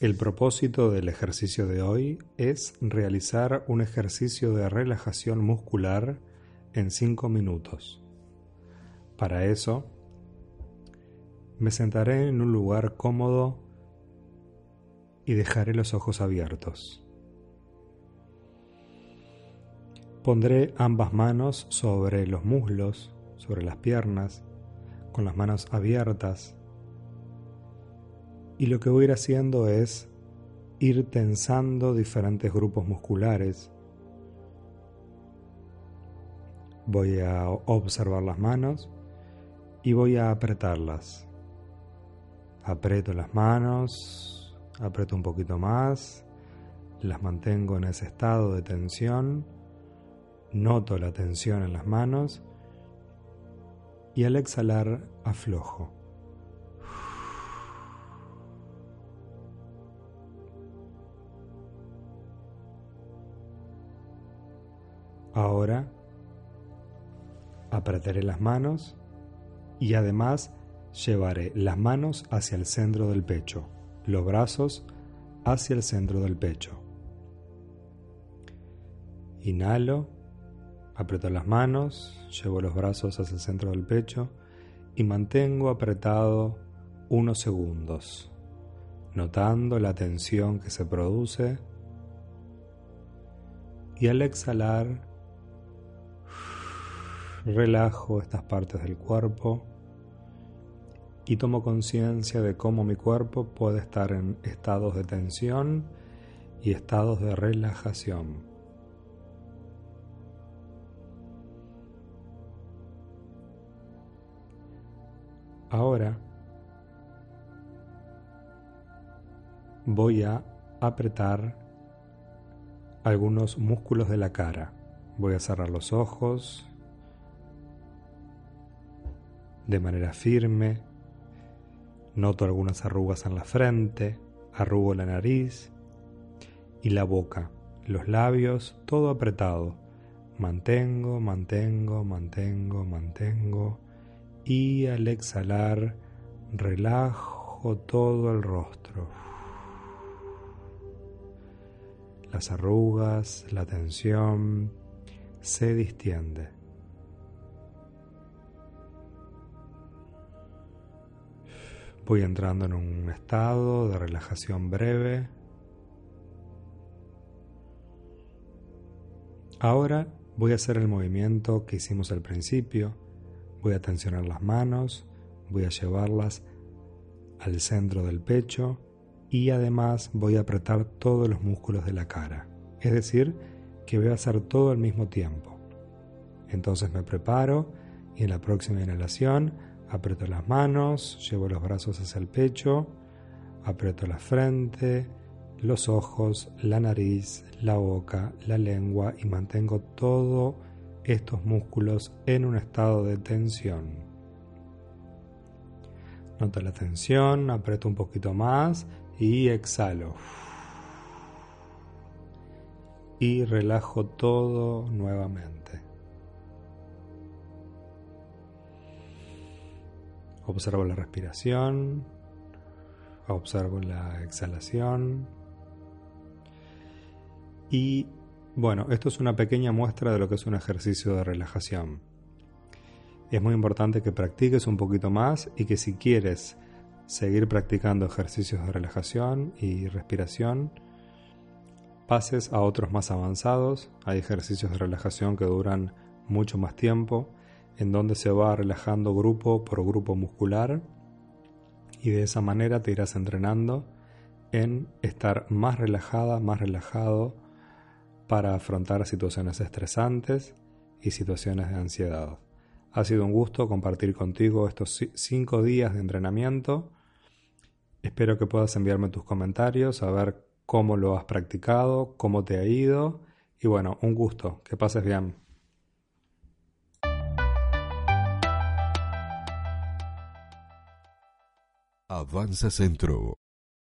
El propósito del ejercicio de hoy es realizar un ejercicio de relajación muscular en 5 minutos. Para eso, me sentaré en un lugar cómodo y dejaré los ojos abiertos. Pondré ambas manos sobre los muslos, sobre las piernas, con las manos abiertas y lo que voy a ir haciendo es ir tensando diferentes grupos musculares. Voy a observar las manos y voy a apretarlas. Aprieto las manos, aprieto un poquito más, las mantengo en ese estado de tensión, noto la tensión en las manos y al exhalar aflojo. Ahora apretaré las manos y además llevaré las manos hacia el centro del pecho, los brazos hacia el centro del pecho. Inhalo, aprieto las manos, llevo los brazos hacia el centro del pecho y mantengo apretado unos segundos, notando la tensión que se produce y al exhalar relajo estas partes del cuerpo y tomo conciencia de cómo mi cuerpo puede estar en estados de tensión y estados de relajación. Ahora voy a apretar algunos músculos de la cara. Voy a cerrar los ojos de manera firme. Noto algunas arrugas en la frente, arrugo la nariz y la boca, los labios, todo apretado. Mantengo, mantengo, mantengo, mantengo y al exhalar relajo todo el rostro. Las arrugas, la tensión se distiende. Voy entrando en un estado de relajación breve. Ahora voy a hacer el movimiento que hicimos al principio. Voy a tensionar las manos, voy a llevarlas al centro del pecho y además voy a apretar todos los músculos de la cara. Es decir, que voy a hacer todo al mismo tiempo. Entonces me preparo y en la próxima inhalación Aprieto las manos, llevo los brazos hacia el pecho, aprieto la frente, los ojos, la nariz, la boca, la lengua y mantengo todos estos músculos en un estado de tensión. Noto la tensión, aprieto un poquito más y exhalo. Y relajo todo nuevamente. Observo la respiración, observo la exhalación. Y bueno, esto es una pequeña muestra de lo que es un ejercicio de relajación. Es muy importante que practiques un poquito más y que si quieres seguir practicando ejercicios de relajación y respiración, pases a otros más avanzados. Hay ejercicios de relajación que duran mucho más tiempo en donde se va relajando grupo por grupo muscular y de esa manera te irás entrenando en estar más relajada, más relajado para afrontar situaciones estresantes y situaciones de ansiedad. Ha sido un gusto compartir contigo estos cinco días de entrenamiento. Espero que puedas enviarme tus comentarios a ver cómo lo has practicado, cómo te ha ido y bueno, un gusto, que pases bien. Avanza Centro.